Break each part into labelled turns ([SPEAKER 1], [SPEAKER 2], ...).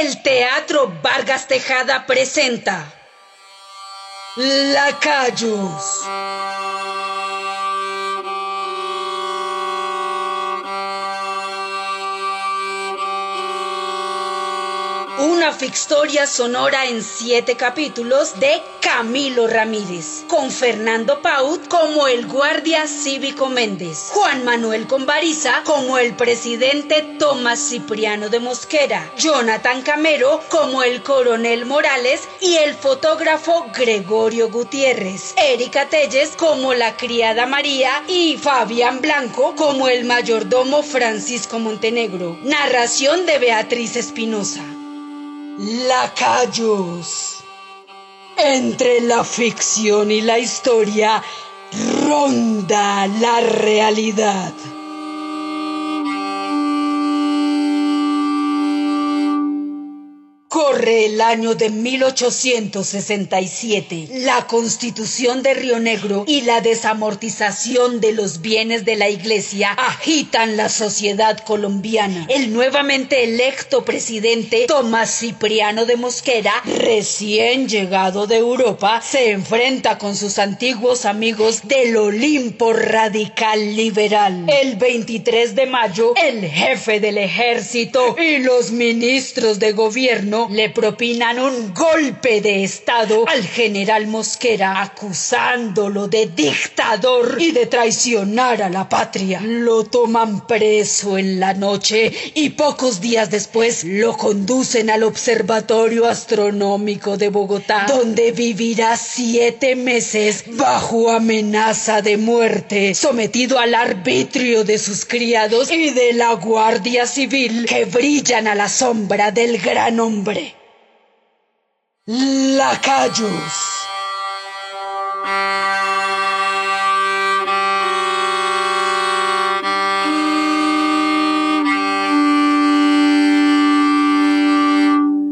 [SPEAKER 1] el Teatro Vargas Tejada presenta Lacayos. Una fictoria sonora en siete capítulos de Camilo Ramírez, con Fernando Paut como el guardia cívico Méndez, Juan Manuel Convariza como el presidente Tomás Cipriano de Mosquera, Jonathan Camero como el coronel Morales y el fotógrafo Gregorio Gutiérrez, Erika Telles como la criada María y Fabián Blanco como el mayordomo Francisco Montenegro. Narración de Beatriz Espinosa. Lacayos. Entre la ficción y la historia ronda la realidad. Corre el año de 1867. La constitución de Río Negro y la desamortización de los bienes de la iglesia agitan la sociedad colombiana. El nuevamente electo presidente Tomás Cipriano de Mosquera, recién llegado de Europa, se enfrenta con sus antiguos amigos del Olimpo radical liberal. El 23 de mayo, el jefe del ejército y los ministros de gobierno le propinan un golpe de Estado al general Mosquera, acusándolo de dictador y de traicionar a la patria. Lo toman preso en la noche y pocos días después lo conducen al Observatorio Astronómico de Bogotá, donde vivirá siete meses bajo amenaza de muerte, sometido al arbitrio de sus criados y de la Guardia Civil que brillan a la sombra del gran hombre Lacayos.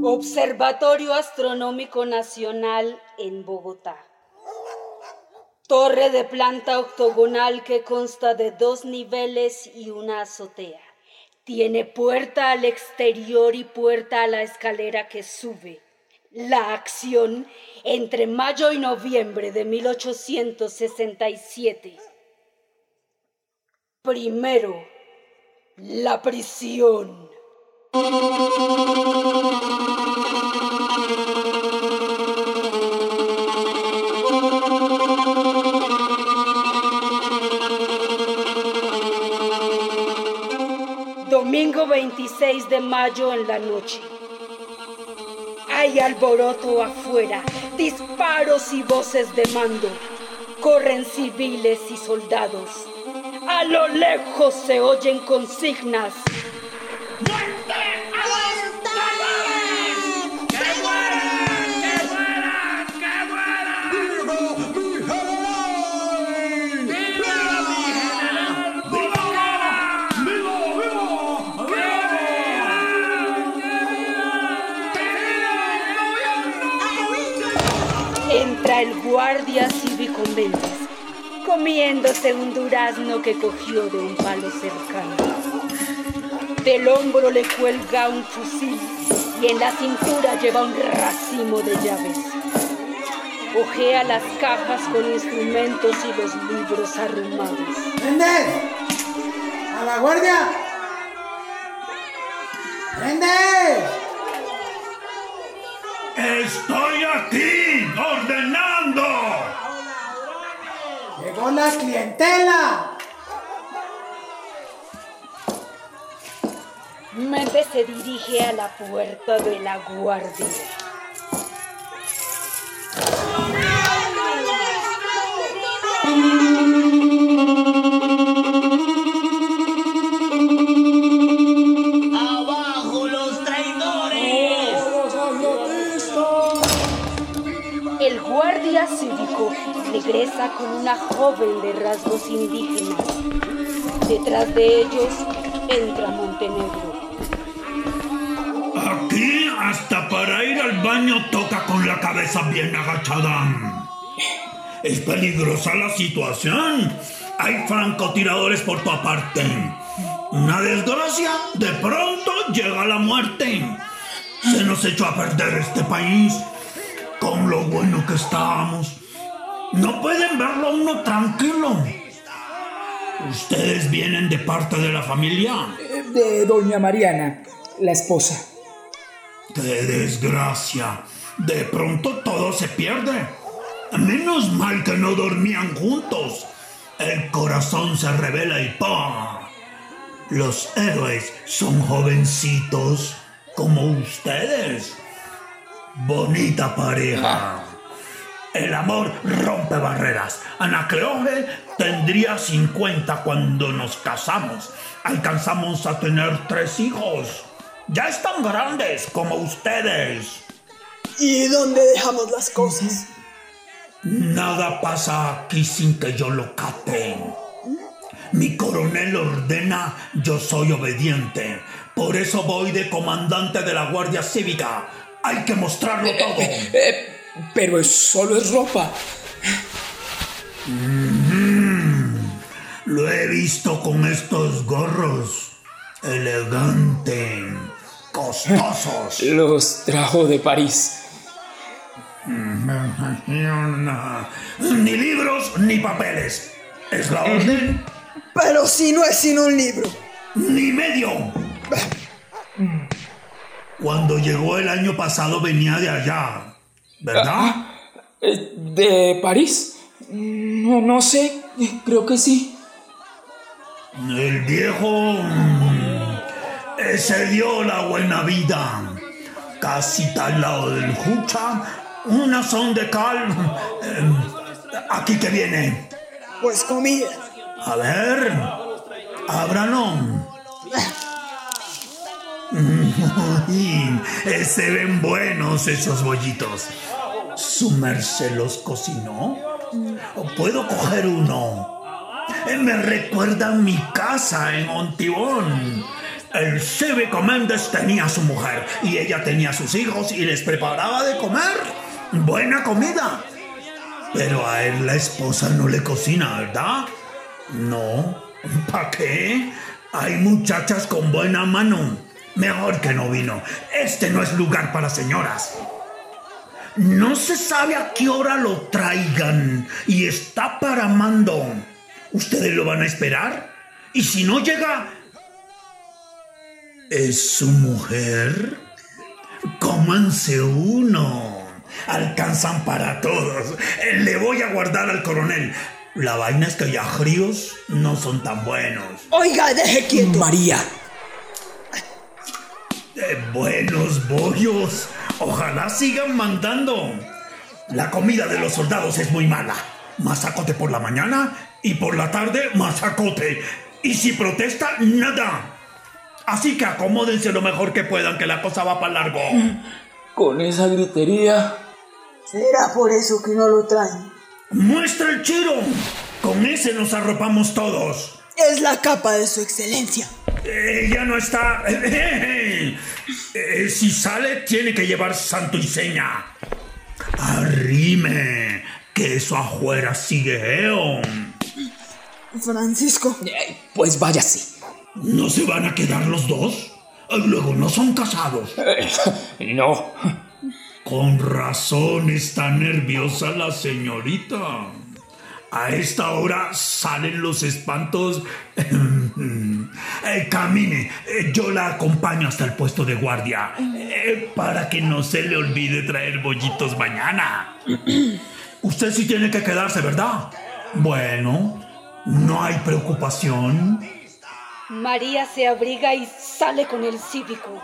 [SPEAKER 1] Observatorio Astronómico Nacional en Bogotá. Torre de planta octogonal que consta de dos niveles y una azotea. Tiene puerta al exterior y puerta a la escalera que sube. La acción entre mayo y noviembre de 1867. Primero, la prisión. Domingo 26 de mayo en la noche. Hay alboroto afuera, disparos y voces de mando. Corren civiles y soldados. A lo lejos se oyen consignas. El guardia cívico Méndez, comiéndose un durazno que cogió de un palo cercano. Del hombro le cuelga un fusil y en la cintura lleva un racimo de llaves. Ojea las cajas con instrumentos y los libros arrumados.
[SPEAKER 2] ¡Méndez! ¡A la guardia! ¡Méndez!
[SPEAKER 3] ¡Estoy aquí ordenando!
[SPEAKER 2] ¡Llegó la clientela!
[SPEAKER 1] Méndez se dirige a la puerta de la guardia.
[SPEAKER 4] ¡Abajo
[SPEAKER 1] joven de rasgos indígenas. Detrás de ellos entra Montenegro.
[SPEAKER 3] Aquí hasta para ir al baño toca con la cabeza bien agachada. Es peligrosa la situación. Hay francotiradores por toda parte. Una desgracia, de pronto llega la muerte. Se nos echó a perder este país con lo bueno que estábamos. No pueden verlo a uno tranquilo. ¿Ustedes vienen de parte de la familia?
[SPEAKER 5] De doña Mariana, la esposa.
[SPEAKER 3] ¡Qué desgracia! De pronto todo se pierde. Menos mal que no dormían juntos. El corazón se revela y ¡pum! Los héroes son jovencitos como ustedes. Bonita pareja. El amor rompe barreras. Anacleoge tendría 50 cuando nos casamos. Alcanzamos a tener tres hijos. Ya están grandes como ustedes.
[SPEAKER 6] ¿Y dónde dejamos las cosas?
[SPEAKER 3] Nada pasa aquí sin que yo lo cate. Mi coronel ordena, yo soy obediente. Por eso voy de comandante de la Guardia Cívica. Hay que mostrarlo todo.
[SPEAKER 5] Pero solo es ropa.
[SPEAKER 3] Lo he visto con estos gorros. Elegante. Costosos.
[SPEAKER 5] Los trajo de París.
[SPEAKER 3] Ni libros ni papeles. ¿Es la orden?
[SPEAKER 6] Pero si no es sino un libro.
[SPEAKER 3] Ni medio. Cuando llegó el año pasado venía de allá, ¿verdad?
[SPEAKER 5] Eh, ¿De París? No, no sé. Creo que sí.
[SPEAKER 3] El viejo mm, se dio la buena vida. Casi al lado del Jucha, una son de cal. eh, aquí que viene.
[SPEAKER 6] Pues comida.
[SPEAKER 3] A ver, ábralo. Eh, se ven buenos esos bollitos. ¿Su merced los cocinó? ¿O puedo coger uno? Eh, Me recuerda a mi casa en Ontibón. El cívico Méndez tenía a su mujer y ella tenía a sus hijos y les preparaba de comer. Buena comida. Pero a él la esposa no le cocina, ¿verdad? No. ¿Para qué? Hay muchachas con buena mano. Mejor que no vino. Este no es lugar para señoras. No se sabe a qué hora lo traigan y está para mando. ¿Ustedes lo van a esperar? Y si no llega... ¿Es su mujer? Cómanse uno. Alcanzan para todos. Le voy a guardar al coronel. La vaina es que ya fríos no son tan buenos.
[SPEAKER 6] Oiga, deje quieto.
[SPEAKER 5] María.
[SPEAKER 3] Eh, buenos bollos. Ojalá sigan mandando. La comida de los soldados es muy mala. Masacote por la mañana y por la tarde masacote. Y si protesta, nada. Así que acomódense lo mejor que puedan, que la cosa va para largo.
[SPEAKER 5] Con esa gritería.
[SPEAKER 6] ¿Será por eso que no lo traen?
[SPEAKER 3] ¡Muestra el chiro! Con ese nos arropamos todos.
[SPEAKER 6] Es la capa de su excelencia.
[SPEAKER 3] Ella no está. Eh, si sale, tiene que llevar santo y seña. Arrime, que eso afuera sigue eon.
[SPEAKER 6] Francisco,
[SPEAKER 5] Eh, Pues váyase.
[SPEAKER 3] ¿No se van a quedar los dos? Luego no son casados.
[SPEAKER 5] Eh, No.
[SPEAKER 3] Con razón está nerviosa la señorita. A esta hora salen los espantos. Eh, camine, eh, yo la acompaño hasta el puesto de guardia. eh, para que no se le olvide traer bollitos mañana. Usted sí tiene que quedarse, ¿verdad? Bueno, no hay preocupación.
[SPEAKER 1] María se abriga y sale con el cívico.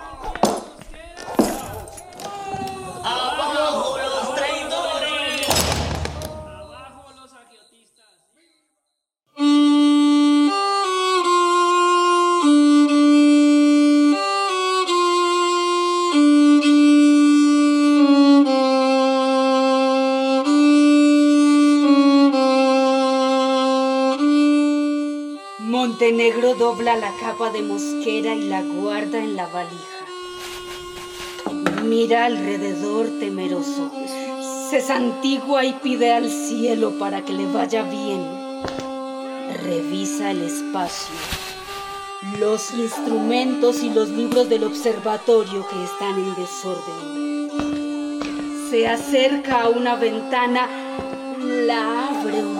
[SPEAKER 1] Montenegro dobla la capa de mosquera y la guarda en la valija. Mira alrededor temeroso. Se santigua y pide al cielo para que le vaya bien. Revisa el espacio. los instrumentos y los libros del observatorio que están en desorden. Se acerca a una ventana, la abre.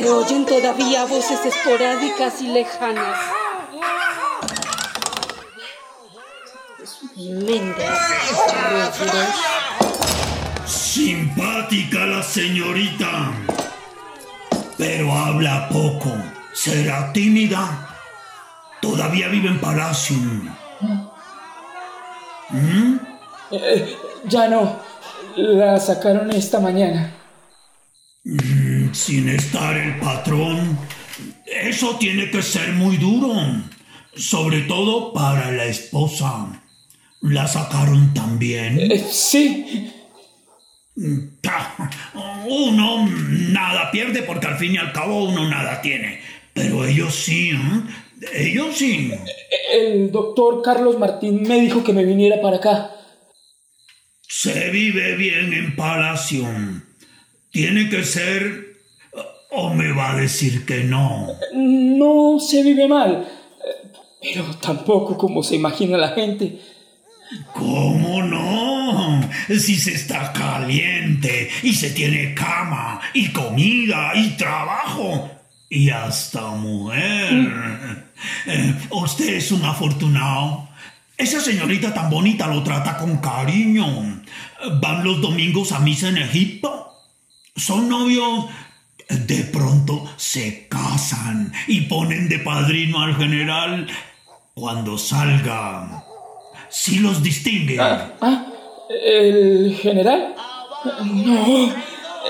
[SPEAKER 1] Se oyen todavía voces esporádicas y lejanas. Méndez, Reyes.
[SPEAKER 3] Simpática la señorita, pero habla poco. ¿Será tímida? Todavía vive en Palacio. ¿Mm?
[SPEAKER 5] Eh, ya no. La sacaron esta mañana.
[SPEAKER 3] Mm, Sin estar el patrón. Eso tiene que ser muy duro. Sobre todo para la esposa. La sacaron también.
[SPEAKER 5] Eh, sí.
[SPEAKER 3] Ta, Uno nada pierde porque al fin y al cabo uno nada tiene. Pero ellos sí, ¿eh? Ellos sí.
[SPEAKER 5] El doctor Carlos Martín me dijo que me viniera para acá.
[SPEAKER 3] Se vive bien en Palacio. Tiene que ser... ¿O me va a decir que no?
[SPEAKER 5] No se vive mal. Pero tampoco como se imagina la gente.
[SPEAKER 3] ¿Cómo no? Si se está caliente y se tiene cama y comida y trabajo y hasta mujer. Eh, usted es un afortunado. Esa señorita tan bonita lo trata con cariño. Van los domingos a misa en Egipto. Son novios. De pronto se casan y ponen de padrino al general cuando salga. Sí los distingue.
[SPEAKER 5] Ah, ¿el general? No,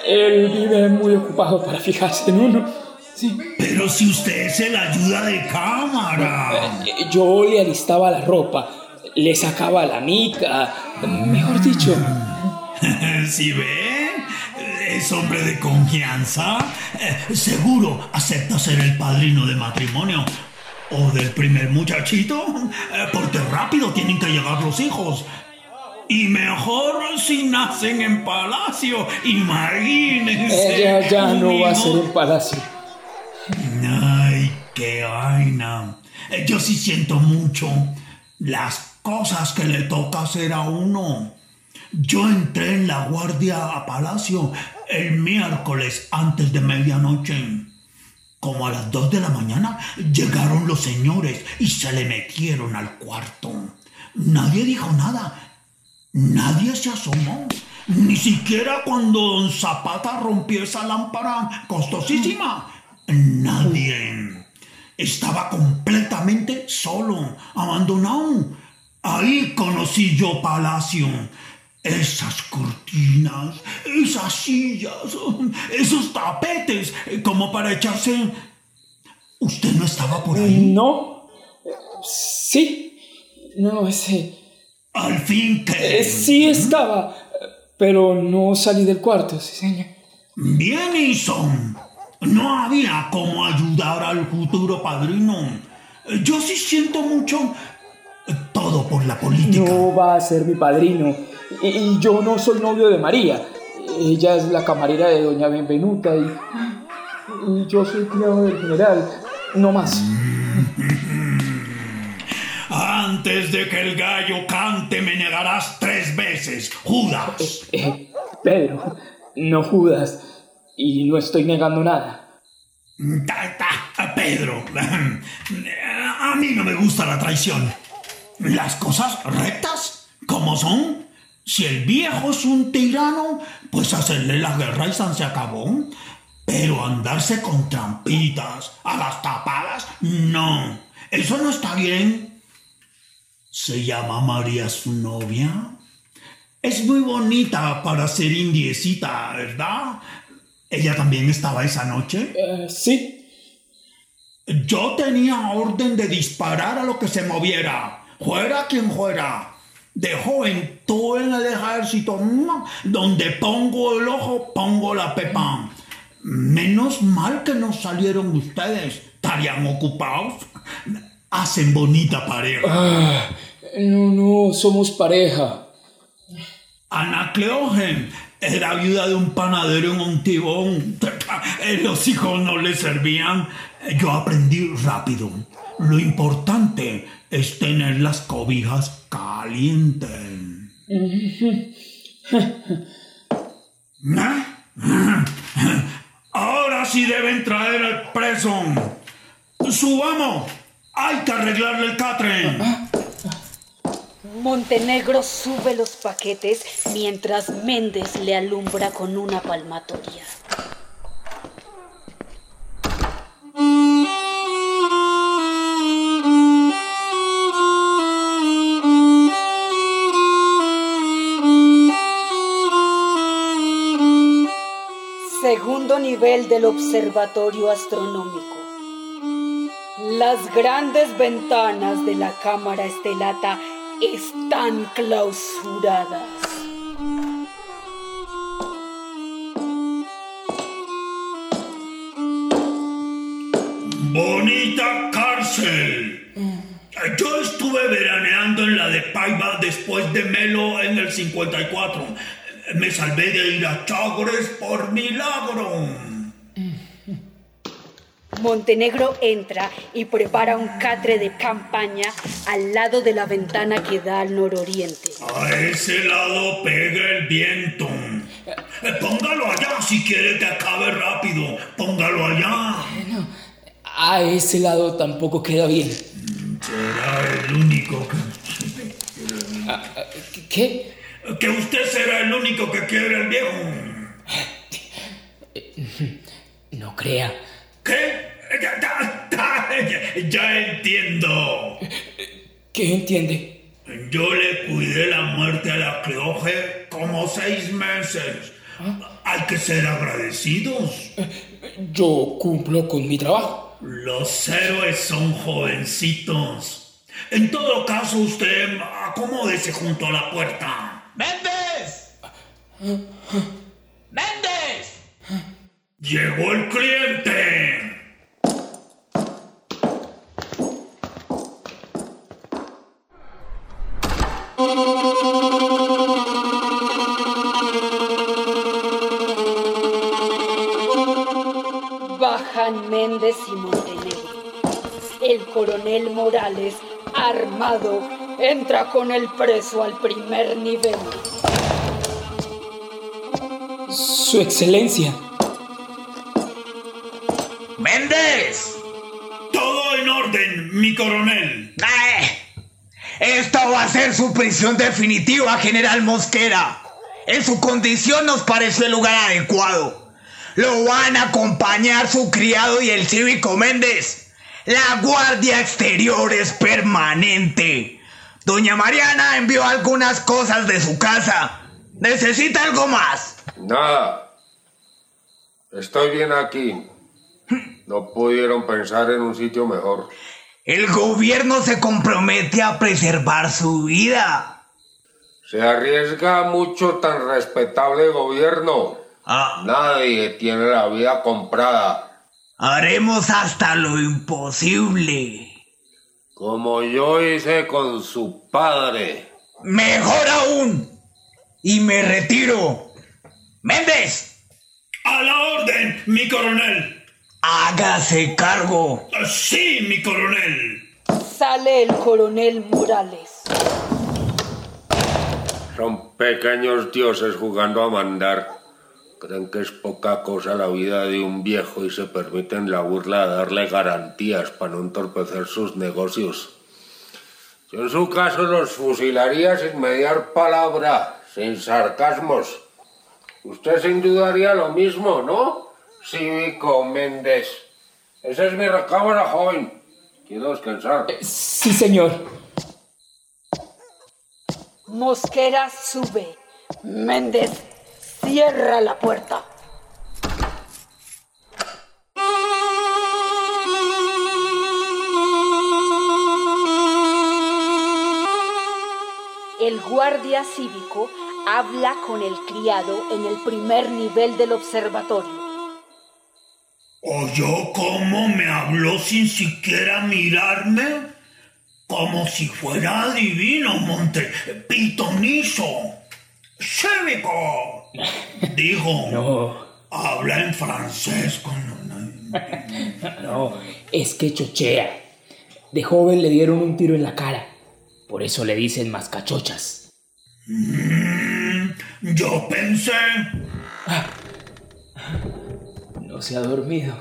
[SPEAKER 5] él vive muy ocupado para fijarse en uno. Sí.
[SPEAKER 3] Pero si usted es el ayuda de cámara.
[SPEAKER 5] Eh, Yo le alistaba la ropa, le sacaba la mica, mejor dicho.
[SPEAKER 3] ¿Sí ve? Es hombre de confianza. Eh, Seguro acepta ser el padrino de matrimonio. O del primer muchachito. eh, Porque rápido tienen que llegar los hijos. Y mejor si nacen en palacio. Imagínense.
[SPEAKER 5] Ella ya no va a ser en palacio.
[SPEAKER 3] Ay, qué vaina. Eh, Yo sí siento mucho las cosas que le toca hacer a uno. Yo entré en la guardia a Palacio el miércoles antes de medianoche. Como a las dos de la mañana llegaron los señores y se le metieron al cuarto. Nadie dijo nada. Nadie se asomó. Ni siquiera cuando don Zapata rompió esa lámpara costosísima. Nadie. Estaba completamente solo, abandonado. Ahí conocí yo Palacio. Esas cortinas, esas sillas, esos tapetes, como para echarse... ¿Usted no estaba por ahí?
[SPEAKER 5] No. Sí. No, ese.
[SPEAKER 3] Al fin que...
[SPEAKER 5] eh, Sí estaba, eh, pero no salí del cuarto, sí, señor.
[SPEAKER 3] Bien hizo. No había cómo ayudar al futuro padrino. Yo sí siento mucho todo por la política.
[SPEAKER 5] No va a ser mi padrino. Y, y yo no soy novio de María. Ella es la camarera de doña Benvenuta y, y yo soy criado del general. No más.
[SPEAKER 3] Antes de que el gallo cante me negarás tres veces, Judas.
[SPEAKER 5] Eh, Pedro, no Judas. Y no estoy negando nada.
[SPEAKER 3] Ta, ta, Pedro, a mí no me gusta la traición. Las cosas rectas, como son. Si el viejo es un tirano, pues hacerle la guerra y San se acabó. Pero andarse con trampitas, a las tapadas, no. Eso no está bien. Se llama María su novia. Es muy bonita para ser indiecita, ¿verdad? ¿Ella también estaba esa noche?
[SPEAKER 5] Eh, sí.
[SPEAKER 3] Yo tenía orden de disparar a lo que se moviera, fuera quien fuera. De joven, tú en el ejército, donde pongo el ojo, pongo la pepa. Menos mal que no salieron ustedes, estarían ocupados. Hacen bonita pareja.
[SPEAKER 5] Ah, no, no, somos pareja.
[SPEAKER 3] Anacleogen, Era viuda de un panadero en un tibón. Los hijos no le servían. Yo aprendí rápido. Lo importante es tener las cobijas calientes. Ahora sí deben traer al preso. Subamos. Hay que arreglarle el catre.
[SPEAKER 1] Montenegro sube los paquetes mientras Méndez le alumbra con una palmatoria. Nivel del observatorio astronómico. Las grandes ventanas de la cámara estelata están clausuradas.
[SPEAKER 3] Bonita cárcel. Yo estuve veraneando en la de Paiva después de Melo en el 54. Me salvé de ir a Chagres por milagro.
[SPEAKER 1] Montenegro entra y prepara un catre de campaña al lado de la ventana que da al nororiente.
[SPEAKER 3] A ese lado pega el viento. Eh, Póngalo allá si quiere que acabe rápido. Póngalo allá.
[SPEAKER 5] A ese lado tampoco queda bien.
[SPEAKER 3] Será el único que...
[SPEAKER 5] Ah, ah, ¿Qué?
[SPEAKER 3] Que usted será el único que quiere el viejo.
[SPEAKER 5] No crea.
[SPEAKER 3] ¿Qué? Ya, ya, ya, ya entiendo.
[SPEAKER 5] ¿Qué entiende?
[SPEAKER 3] Yo le cuidé la muerte a la Cleoge como seis meses. Hay que ser agradecidos.
[SPEAKER 5] Yo cumplo con mi trabajo.
[SPEAKER 3] Los héroes son jovencitos. En todo caso, usted acomódese junto a la puerta.
[SPEAKER 4] ¡Méndez! ¡Méndez!
[SPEAKER 3] Llegó el cliente.
[SPEAKER 1] Bajan Méndez y Montenegro. El coronel Morales, armado, entra con el preso al primer nivel.
[SPEAKER 5] Su excelencia.
[SPEAKER 4] ¡Méndez!
[SPEAKER 3] Todo en orden, mi coronel.
[SPEAKER 4] ¡Eh! Esta va a ser su prisión definitiva, general Mosquera. En su condición nos pareció el lugar adecuado. Lo van a acompañar su criado y el cívico Méndez. La guardia exterior es permanente. Doña Mariana envió algunas cosas de su casa. ¿Necesita algo más?
[SPEAKER 7] Nada. Estoy bien aquí. No pudieron pensar en un sitio mejor.
[SPEAKER 4] El gobierno se compromete a preservar su vida.
[SPEAKER 7] Se arriesga mucho tan respetable gobierno.
[SPEAKER 4] Ah,
[SPEAKER 7] Nadie tiene la vida comprada.
[SPEAKER 4] haremos hasta lo imposible.
[SPEAKER 7] Como yo hice con su padre.
[SPEAKER 4] Mejor aún. Y me retiro. Méndez,
[SPEAKER 3] A la orden, mi coronel.
[SPEAKER 4] hágase cargo.
[SPEAKER 3] Sí, mi coronel.
[SPEAKER 1] Sale el coronel Morales.
[SPEAKER 7] Son pequeños dioses jugando a mandar. Creen que es poca cosa la vida de un viejo y se permiten la burla de darle garantías para no entorpecer sus negocios. Yo en su caso los fusilaría sin mediar palabra, sin sarcasmos. Usted sin duda haría lo mismo, ¿no? Cívico Méndez. Esa es mi recámara, joven. Quiero descansar.
[SPEAKER 5] Sí, señor.
[SPEAKER 1] Mosquera sube. Méndez cierra la puerta. El guardia cívico habla con el criado en el primer nivel del observatorio.
[SPEAKER 3] ¿Oyó cómo me habló sin siquiera mirarme? Como si fuera adivino, Monte Pitonizo. Cívico. Digo,
[SPEAKER 5] No,
[SPEAKER 3] habla en francés con...
[SPEAKER 5] no, es que chochea. De joven le dieron un tiro en la cara. Por eso le dicen mascachochas.
[SPEAKER 3] Mm, yo pensé...
[SPEAKER 5] No se ha dormido.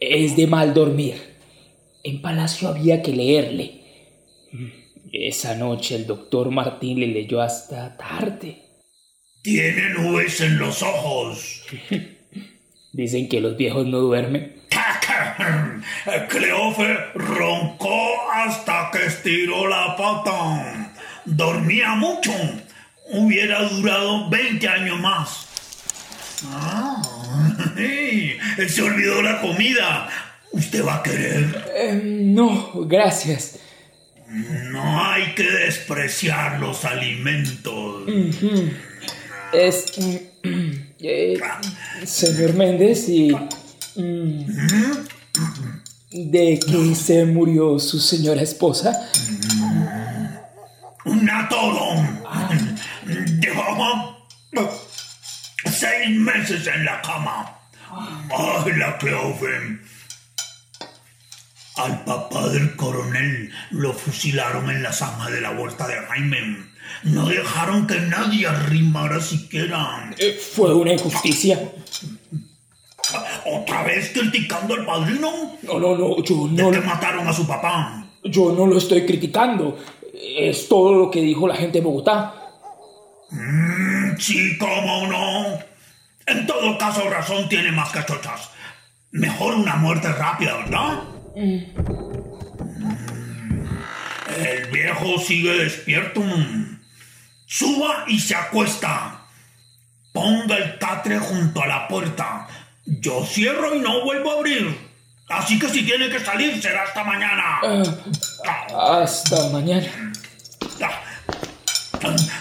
[SPEAKER 5] Es de mal dormir. En palacio había que leerle. Esa noche el doctor Martín le leyó hasta tarde.
[SPEAKER 3] Tiene nubes en los ojos.
[SPEAKER 5] Dicen que los viejos no duermen.
[SPEAKER 3] Cleofe roncó hasta que estiró la pata. Dormía mucho. Hubiera durado 20 años más. Ah, se olvidó la comida. ¿Usted va a querer?
[SPEAKER 5] Eh, no, gracias.
[SPEAKER 3] No hay que despreciar los alimentos.
[SPEAKER 5] Es... eh, señor Méndez y... mm, ¿De qué se murió su señora esposa?
[SPEAKER 3] Una torón. Llevaba seis meses en la cama. Ay, la Cleofe. Al papá del coronel lo fusilaron en la zanja de la vuelta de Jaime. No dejaron que nadie arrimara siquiera.
[SPEAKER 5] Eh, Fue una injusticia.
[SPEAKER 3] ¿Otra vez criticando al padrino?
[SPEAKER 5] No, no, no, yo
[SPEAKER 3] ¿De
[SPEAKER 5] no,
[SPEAKER 3] que mataron a su papá?
[SPEAKER 5] yo no lo estoy criticando. Es todo lo que dijo la gente de Bogotá.
[SPEAKER 3] Mm, sí, cómo no. En todo caso, razón tiene más cachochas. Mejor una muerte rápida, ¿verdad? Mm. El viejo sigue despierto. Suba y se acuesta. Ponga el catre junto a la puerta. Yo cierro y no vuelvo a abrir. Así que si tiene que salir, será hasta mañana.
[SPEAKER 5] Ah, hasta mañana.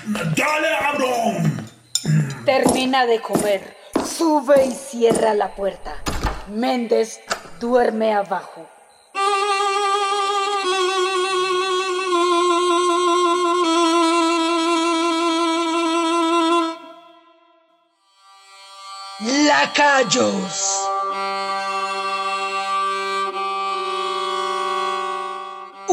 [SPEAKER 3] ¡Dale, cabrón!
[SPEAKER 1] Termina de comer, sube y cierra la puerta. Méndez duerme abajo. Lacayos.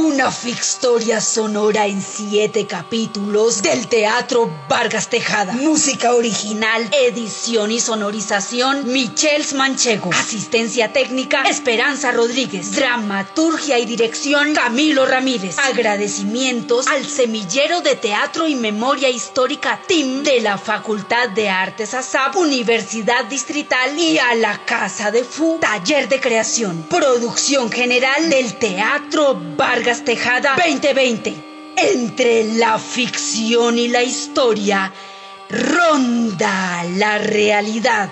[SPEAKER 1] Una fictoria sonora en siete capítulos del Teatro Vargas Tejada. Música original, edición y sonorización, Michels Manchego. Asistencia técnica, Esperanza Rodríguez. Dramaturgia y dirección, Camilo Ramírez. Agradecimientos al Semillero de Teatro y Memoria Histórica TIM de la Facultad de Artes ASAP, Universidad Distrital y a la Casa de Fu, Taller de Creación. Producción general del Teatro Vargas Tejada 2020. Entre la ficción y la historia, ronda la realidad.